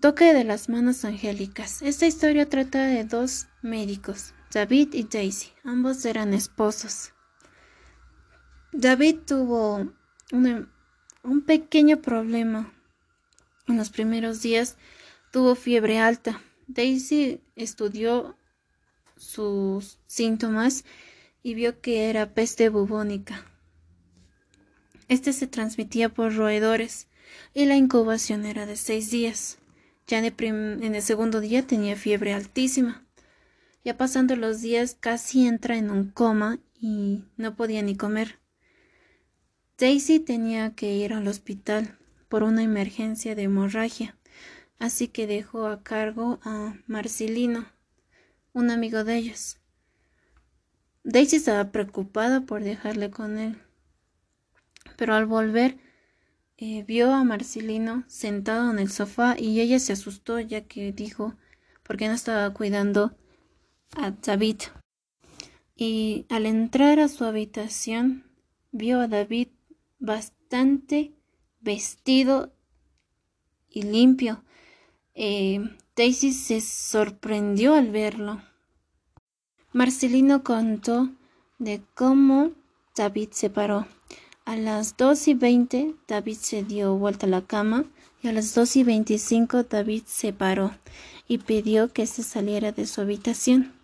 Toque de las manos angélicas. Esta historia trata de dos médicos, David y Daisy. Ambos eran esposos. David tuvo un pequeño problema. En los primeros días tuvo fiebre alta. Daisy estudió sus síntomas y vio que era peste bubónica. Este se transmitía por roedores y la incubación era de seis días. Ya en el, segundo día tenía fiebre altísima. Ya pasando los días casi entra en un coma y no podía ni comer. Daisy tenía que ir al hospital por una emergencia de hemorragia, así que dejó a cargo a Marcelino, un amigo de ellos. Daisy estaba preocupada por dejarle con él, pero al volver eh, vio a Marcelino sentado en el sofá y ella se asustó ya que dijo porque no estaba cuidando a David. Y al entrar a su habitación vio a David bastante vestido y limpio. Eh, Daisy se sorprendió al verlo. Marcelino contó de cómo David se paró. A las dos y veinte David se dio vuelta a la cama y a las dos y veinticinco David se paró y pidió que se saliera de su habitación.